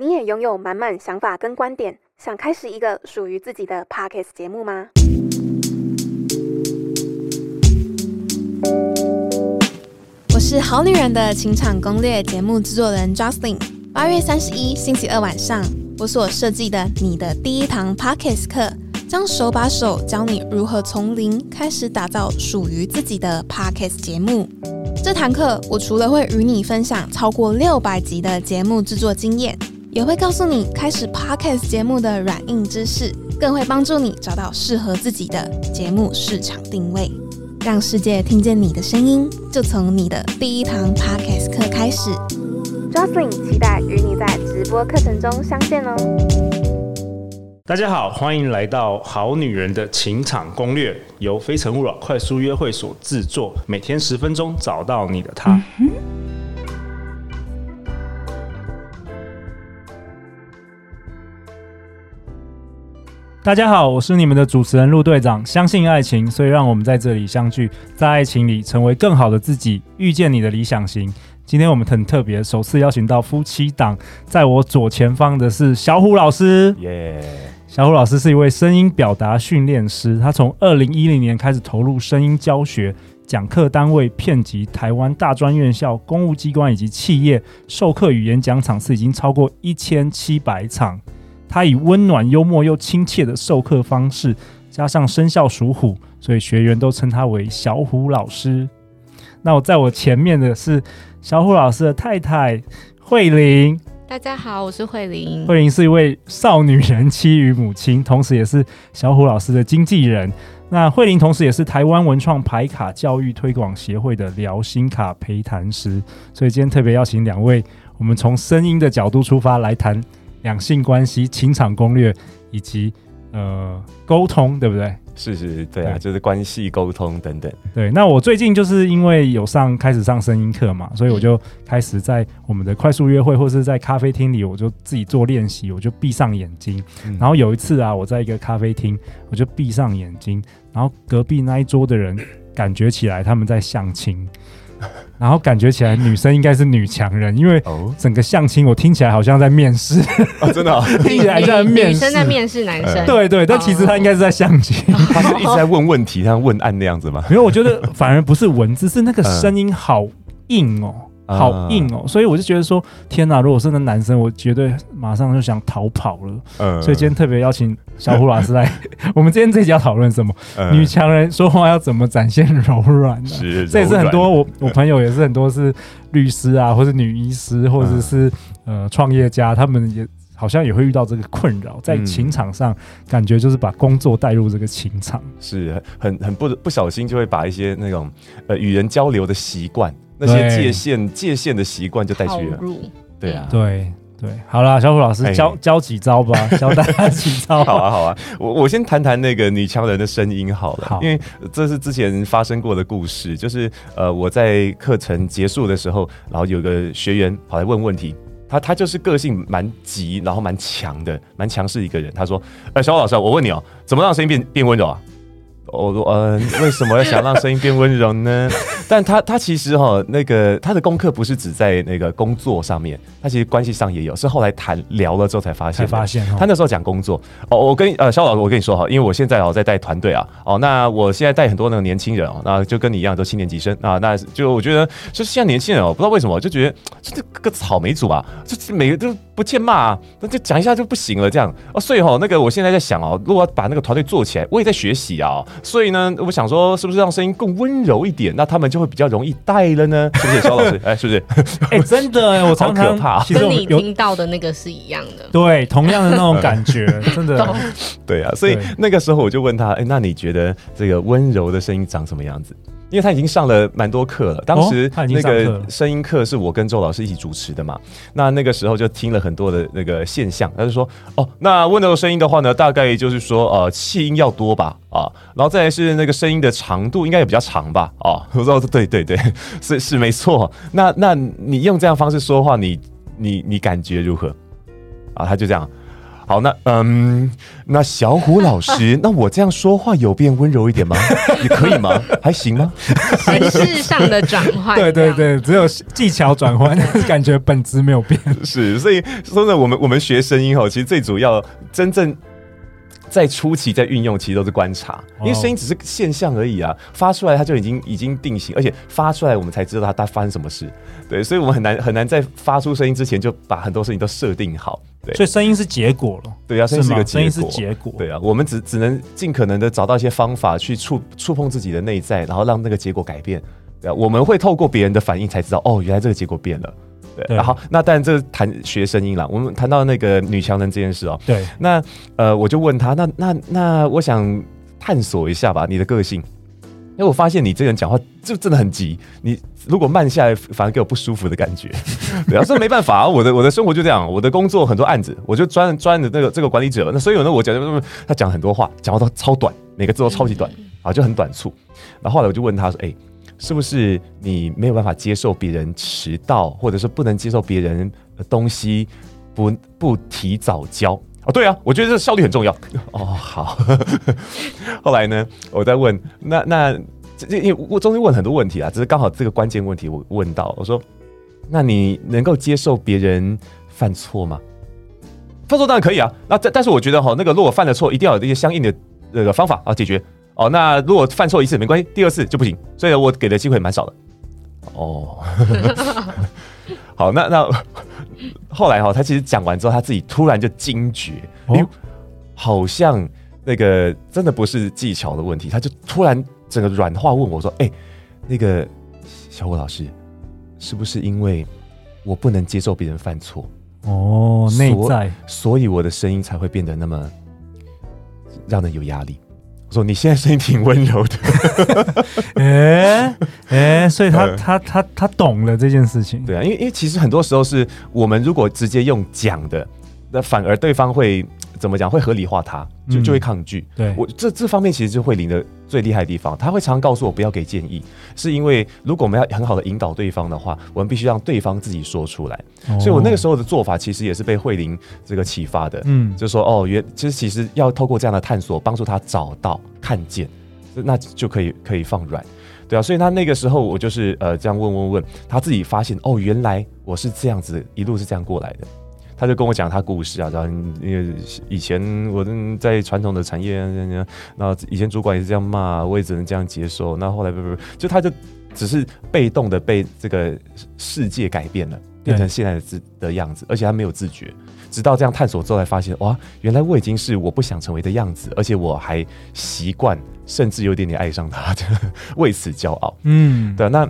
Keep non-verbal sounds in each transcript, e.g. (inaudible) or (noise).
你也拥有满满想法跟观点，想开始一个属于自己的 Podcast 节目吗？我是好女人的情场攻略节目制作人 Justin。八月三十一星期二晚上，我所设计的你的第一堂 Podcast 课，将手把手教你如何从零开始打造属于自己的 Podcast 节目。这堂课，我除了会与你分享超过六百集的节目制作经验，也会告诉你开始 Podcast 节目的软硬知识，更会帮助你找到适合自己的节目市场定位，让世界听见你的声音，就从你的第一堂 Podcast 课开始。Jocelyn 期待与你在直播课程中相见哦。大家好，欢迎来到好女人的情场攻略，由非诚勿扰快速约会所制作，每天十分钟，找到你的他。嗯、大家好，我是你们的主持人陆队长。相信爱情，所以让我们在这里相聚，在爱情里成为更好的自己，遇见你的理想型。今天我们很特别，首次邀请到夫妻档，在我左前方的是小虎老师，耶。小虎老师是一位声音表达训练师，他从二零一零年开始投入声音教学，讲课单位遍及台湾大专院校、公务机关以及企业，授课与演讲场次已经超过一千七百场。他以温暖、幽默又亲切的授课方式，加上生肖属虎，所以学员都称他为小虎老师。那我在我前面的是小虎老师的太太慧玲。大家好，我是慧玲。慧玲是一位少女人妻与母亲，同时也是小虎老师的经纪人。那慧玲同时也是台湾文创牌卡教育推广协会的疗心卡陪谈师。所以今天特别邀请两位，我们从声音的角度出发来谈两性关系、情场攻略以及呃沟通，对不对？是是，对啊，对就是关系沟通等等。对，那我最近就是因为有上开始上声音课嘛，所以我就开始在我们的快速约会或是在咖啡厅里，我就自己做练习，我就闭上眼睛。嗯。然后有一次啊，我在一个咖啡厅，我就闭上眼睛，然后隔壁那一桌的人感觉起来他们在相亲。然后感觉起来女生应该是女强人，因为整个相亲我听起来好像在面试，哦、真的、哦、(laughs) 听起来在面试，女生在面试男生，对对，但其实他应该是在相亲，他是一直在问问题，像问案那样子吗？没有我觉得反而不是文字，是那个声音好硬哦。好硬哦，所以我就觉得说，天哪！如果是那男生，我绝对马上就想逃跑了。嗯，所以今天特别邀请小胡老师来。(laughs) 我们今天这集要讨论什么？女强人说话要怎么展现柔软呢？是，这也是很多我我朋友也是很多是律师啊，或是女医师，或者是呃创业家，他们也好像也会遇到这个困扰，在情场上感觉就是把工作带入这个情场，是很很不不小心就会把一些那种呃与人交流的习惯。那些界限界限的习惯就带去了，对啊，对对，好啦，小虎老师教教几招吧，(laughs) 教大家几招。好啊，好啊，我我先谈谈那个女强人的声音好了，好，因为这是之前发生过的故事，就是呃，我在课程结束的时候，然后有个学员跑来问问题，他他就是个性蛮急，然后蛮强的，蛮强势一个人。他说：“呃，小虎老师，我问你哦，怎么让声音变变温柔啊？”我说嗯，为什么要想让声音变温柔呢？(laughs) 但他他其实哈，那个他的功课不是只在那个工作上面，他其实关系上也有，是后来谈聊了之后才发现。才发现他那时候讲工作哦，我跟呃肖老师，我跟你说哈，因为我现在哦在带团队啊，哦那我现在带很多那个年轻人哦，那就跟你一样都七年级生啊，那就我觉得就是现在年轻人哦，不知道为什么就觉得这个草莓组啊，就每个都不欠骂啊，那就讲一下就不行了这样哦，所以哈那个我现在在想哦，如果把那个团队做起来，我也在学习啊。所以呢，我想说，是不是让声音更温柔一点，那他们就会比较容易带了呢？是不是，肖老师？(laughs) 哎、欸，是不是？哎、欸，真的哎，(laughs) 我常常怕。其实跟你听到的那个是一样的，对，同样的那种感觉，(laughs) 真的。对啊，所以那个时候我就问他，哎、欸，那你觉得这个温柔的声音长什么样子？因为他已经上了蛮多课了，当时那个声音课是我跟周老师一起主持的嘛，那那个时候就听了很多的那个现象，他就说，哦，那温柔声音的话呢，大概就是说，呃，气音要多吧，啊，然后再来是那个声音的长度应该也比较长吧，啊，我说对对对，(laughs) 是是没错，那那你用这样方式说话，你你你感觉如何？啊，他就这样。好，那嗯，那小虎老师，(laughs) 那我这样说话有变温柔一点吗？也可以吗？(laughs) 还行吗？形式上的转换，(laughs) 对对对，只有技巧转换，感觉本质没有变。是，所以说呢，我们我们学声音吼，其实最主要真正。在初期在运用，其实都是观察，因为声音只是现象而已啊，发出来它就已经已经定型，而且发出来我们才知道它它发生什么事，对，所以我们很难很难在发出声音之前就把很多事情都设定好，对，所以声音是结果了，对啊，声音是个结果，声音是结果，对啊，我们只只能尽可能的找到一些方法去触触碰自己的内在，然后让那个结果改变，对啊，我们会透过别人的反应才知道，哦，原来这个结果变了。对，然后那当然这谈学声音了。我们谈到那个女强人这件事哦，对，那呃我就问他，那那那我想探索一下吧，你的个性，因为我发现你这个人讲话就真的很急，你如果慢下来反而给我不舒服的感觉。(laughs) 对啊，这没办法啊，我的我的生活就这样，我的工作很多案子，我就专专的那个这个管理者，那所以呢我讲他讲很多话，讲话都超短，每个字都超级短啊，就很短促。然后后来我就问他说，哎。是不是你没有办法接受别人迟到，或者是不能接受别人的东西不不提早交？哦，对啊，我觉得这效率很重要。(laughs) 哦，好。(laughs) 后来呢，我在问，那那这因为我中间问很多问题啊，只是刚好这个关键问题我问到，我说，那你能够接受别人犯错吗？犯错当然可以啊，那但但是我觉得哈，那个如果犯了错，一定要有这些相应的那个方法啊解决。哦，那如果犯错一次没关系，第二次就不行，所以我给的机会蛮少的。哦，(laughs) 好，那那后来哈，他其实讲完之后，他自己突然就惊觉，哎、哦，好像那个真的不是技巧的问题，他就突然整个软化问我说：“哎，那个小武老师，是不是因为我不能接受别人犯错？哦，内在，所以我的声音才会变得那么让人有压力。”我说：“你现在声音挺温柔的，(laughs) 哎哎，所以他他他他懂了这件事情。对啊，因为因为其实很多时候是我们如果直接用讲的，那反而对方会。”怎么讲会合理化他，就就会抗拒。嗯、对我这这方面其实是慧玲的最厉害的地方，他会常常告诉我不要给建议，是因为如果我们要很好的引导对方的话，我们必须让对方自己说出来。哦、所以我那个时候的做法其实也是被慧玲这个启发的。嗯，就说哦，原其实其实要透过这样的探索，帮助他找到看见，那就可以可以放软。对啊，所以他那个时候我就是呃这样问问问，他自己发现哦，原来我是这样子一路是这样过来的。他就跟我讲他故事啊，然后因为以前我在传统的产业，然后以前主管也是这样骂，我也只能这样接受。那后来不不不，就他就只是被动的被这个世界改变了，变成现在的自的样子，而且他没有自觉。直到这样探索之后，才发现哇，原来我已经是我不想成为的样子，而且我还习惯，甚至有点点爱上他的，(laughs) 为此骄傲。嗯，对。那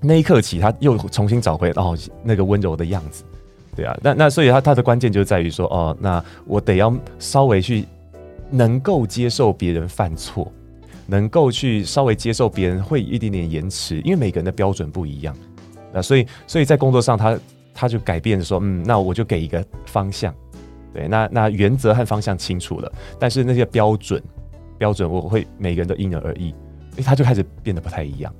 那一刻起，他又重新找回哦那个温柔的样子。对啊，那那所以他他的关键就在于说，哦，那我得要稍微去能够接受别人犯错，能够去稍微接受别人会一点点延迟，因为每个人的标准不一样。那所以所以在工作上他，他就改变说，嗯，那我就给一个方向，对，那那原则和方向清楚了，但是那些标准标准我会每个人都因人而异，诶，他就开始变得不太一样。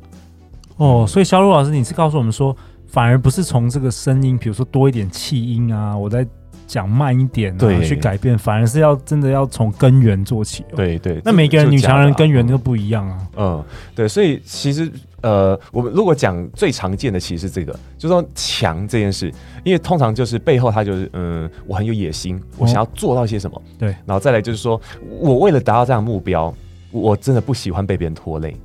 哦，所以肖璐老师，你是告诉我们说。反而不是从这个声音，比如说多一点气音啊，我再讲慢一点啊，对去改变，反而是要真的要从根源做起哦。对对，那每个人女强人根源都不一样啊。嗯，对，所以其实呃，我们如果讲最常见的，其实是这个，就是说强这件事，因为通常就是背后他就是嗯，我很有野心，我想要做到些什么。哦，对，然后再来就是说我为了达到这样的目标，我真的不喜欢被别人拖累。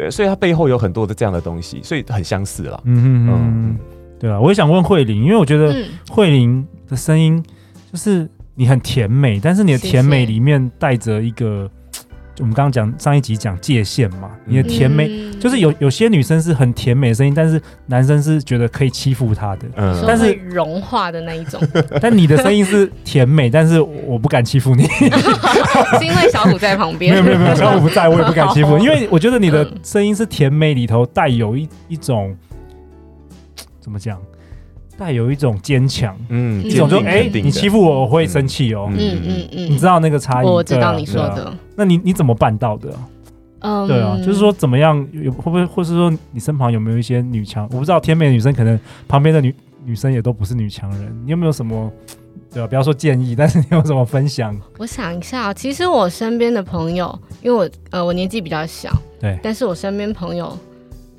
对，所以它背后有很多的这样的东西，所以很相似了。嗯嗯嗯，对啊，我也想问慧玲，因为我觉得慧玲的声音就是你很甜美，但是你的甜美里面带着一个。我们刚刚讲上一集讲界限嘛，你的甜美、嗯、就是有有些女生是很甜美的声音，但是男生是觉得可以欺负她的，嗯，但是融化的那一种。(laughs) 但你的声音是甜美，但是我不敢欺负你，(laughs) 是因为小虎在旁边。没有没有没有，(laughs) 小虎不在，我也不敢欺负，因为我觉得你的声音是甜美里头带有一一种怎么讲？带有一种坚强，嗯，一种就哎，你欺负我，我会生气哦，嗯嗯嗯，你知道那个差异？我知道你说的。那你你怎么办到的？嗯，对啊，就是说怎么样有会不会，或是说你身旁有没有一些女强？我不知道天美的女生可能旁边的女女女生也都不是女强人，你有没有什么？对啊，不要说建议，(laughs) 但是你有什么分享？我想一下，其实我身边的朋友，因为我呃我年纪比较小，对，但是我身边朋友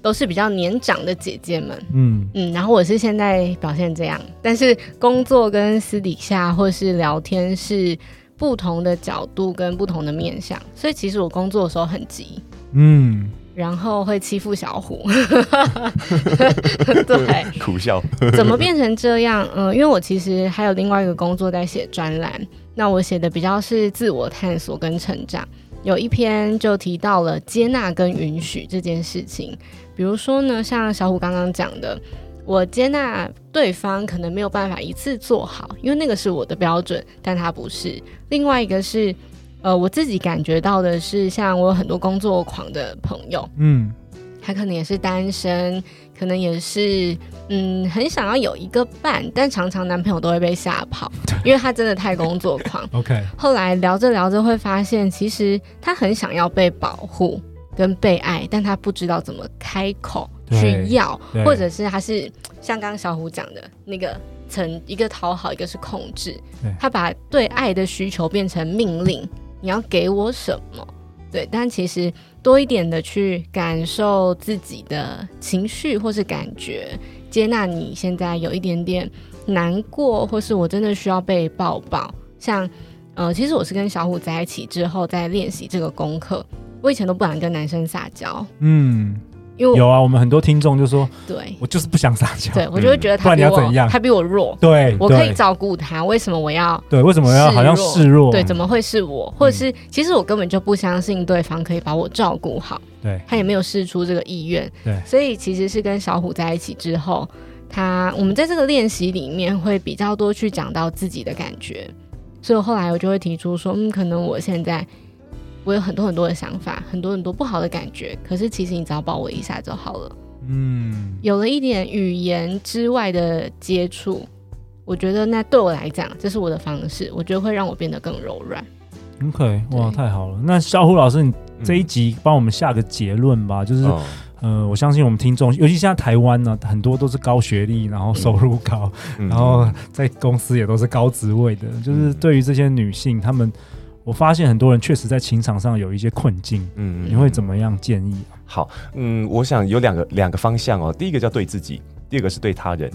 都是比较年长的姐姐们，嗯嗯，然后我是现在表现这样，但是工作跟私底下或是聊天是不同的角度跟不同的面向，所以其实我工作的时候很急，嗯。然后会欺负小虎，(laughs) 对，苦笑。怎么变成这样？嗯、呃，因为我其实还有另外一个工作在写专栏，那我写的比较是自我探索跟成长。有一篇就提到了接纳跟允许这件事情，比如说呢，像小虎刚刚讲的，我接纳对方可能没有办法一次做好，因为那个是我的标准，但他不是。另外一个是。呃，我自己感觉到的是，像我有很多工作狂的朋友，嗯，他可能也是单身，可能也是，嗯，很想要有一个伴，但常常男朋友都会被吓跑，因为他真的太工作狂。(laughs) OK，后来聊着聊着会发现，其实他很想要被保护跟被爱，但他不知道怎么开口去要，或者是他是像刚刚小虎讲的那个层，一个讨好，一个是控制，他把对爱的需求变成命令。你要给我什么？对，但其实多一点的去感受自己的情绪或是感觉，接纳你现在有一点点难过，或是我真的需要被抱抱。像，呃，其实我是跟小虎在一起之后，在练习这个功课。我以前都不敢跟男生撒娇，嗯。有啊，我们很多听众就说，对。我就是不想撒娇，对我就会觉得他比我、嗯、他比我弱，对，我可以照顾他，为什么我要？对，为什么要好像示弱？对，怎么会是我？或者是、嗯、其实我根本就不相信对方可以把我照顾好，对，他也没有试出这个意愿，对，所以其实是跟小虎在一起之后，他我们在这个练习里面会比较多去讲到自己的感觉，所以后来我就会提出说，嗯，可能我现在。我有很多很多的想法，很多很多不好的感觉，可是其实你只要抱我一下就好了。嗯，有了一点语言之外的接触，我觉得那对我来讲，这是我的方式，我觉得会让我变得更柔软。OK，哇，太好了！那小虎老师，你这一集帮我们下个结论吧，嗯、就是、哦，呃，我相信我们听众，尤其现在台湾呢，很多都是高学历，然后收入高，嗯、然后在公司也都是高职位的，嗯、就是对于这些女性，她们。我发现很多人确实在情场上有一些困境，嗯，你会怎么样建议？好，嗯，我想有两个两个方向哦。第一个叫对自己，第二个是对他人。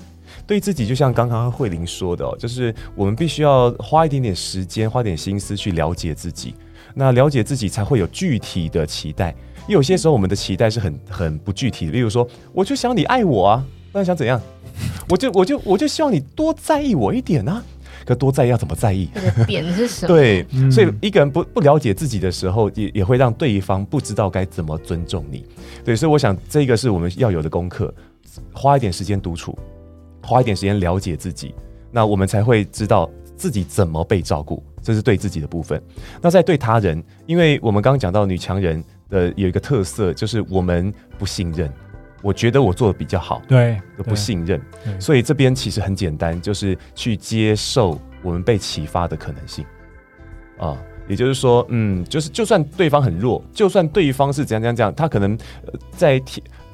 对自己，就像刚刚慧玲说的哦，就是我们必须要花一点点时间，花点心思去了解自己。那了解自己才会有具体的期待。有些时候我们的期待是很很不具体的，例如说，我就想你爱我啊，那你想怎样？我就我就我就希望你多在意我一点啊。可多在意要怎么在意？点是什么？对，所以一个人不不了解自己的时候，也也会让对方不知道该怎么尊重你。对，所以我想这个是我们要有的功课，花一点时间独处，花一点时间了解自己，那我们才会知道自己怎么被照顾。这是对自己的部分。那在对他人，因为我们刚刚讲到女强人的有一个特色，就是我们不信任。我觉得我做的比较好，对，都不信任，所以这边其实很简单，就是去接受我们被启发的可能性。啊，也就是说，嗯，就是就算对方很弱，就算对方是怎样怎样怎样，他可能在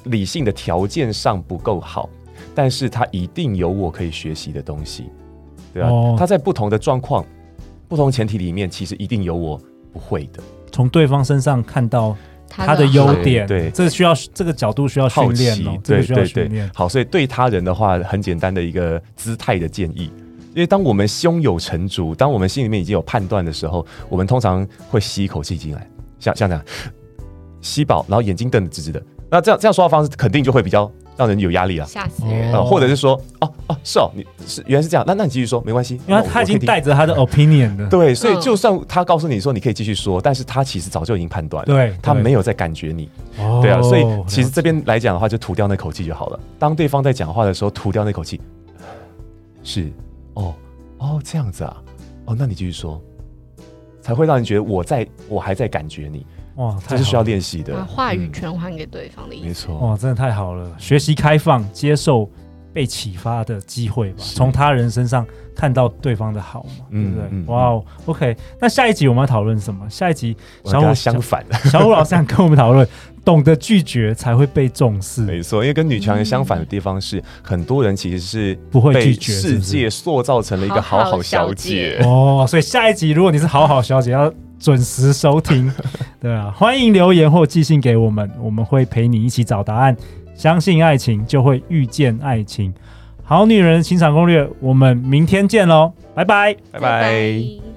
理性的条件上不够好，但是他一定有我可以学习的东西，对吧？哦，他在不同的状况、不同前提里面，其实一定有我不会的，从对方身上看到。他的优点，对，这需要这个角度需要训练哦，这个需要训练。好，所以对他人的话，很简单的一个姿态的建议，因为当我们胸有成竹，当我们心里面已经有判断的时候，我们通常会吸一口气进来，像像这样吸饱，然后眼睛瞪得直直的，那这样这样说话方式肯定就会比较。让人有压力啊，吓死人！或者是说，哦哦，是哦，你是原来是这样，那那你继续说，没关系，因为他已经带着他的 (laughs) opinion 的，对，所以就算他告诉你说你可以继续说，但是他其实早就已经判断了，对，他没有在感觉你，对啊，所以其实这边来讲的话，就吐掉那口气就好了。当对方在讲话的时候，吐掉那口气，是，哦哦，这样子啊，哦，那你继续说，才会让人觉得我在我还在感觉你。哇，这是需要练习的，把话语权还给对方的意思。没错，哇，真的太好了！学习开放、接受被启发的机会吧，从他人身上看到对方的好嘛，对不对？哇哦，OK，那下一集我们要讨论什么？下一集小虎相反，小虎老师想跟我们讨论，(laughs) 懂得拒绝才会被重视。没错，因为跟女强人相反的地方是，很多人其实是不会拒绝，世界塑造成了一个好好小姐 (laughs) 哦。所以下一集如果你是好好小姐，要准时收听，(laughs) 对啊，欢迎留言或寄信给我们，我们会陪你一起找答案。相信爱情，就会遇见爱情。好女人情场攻略，我们明天见喽，拜拜，拜拜。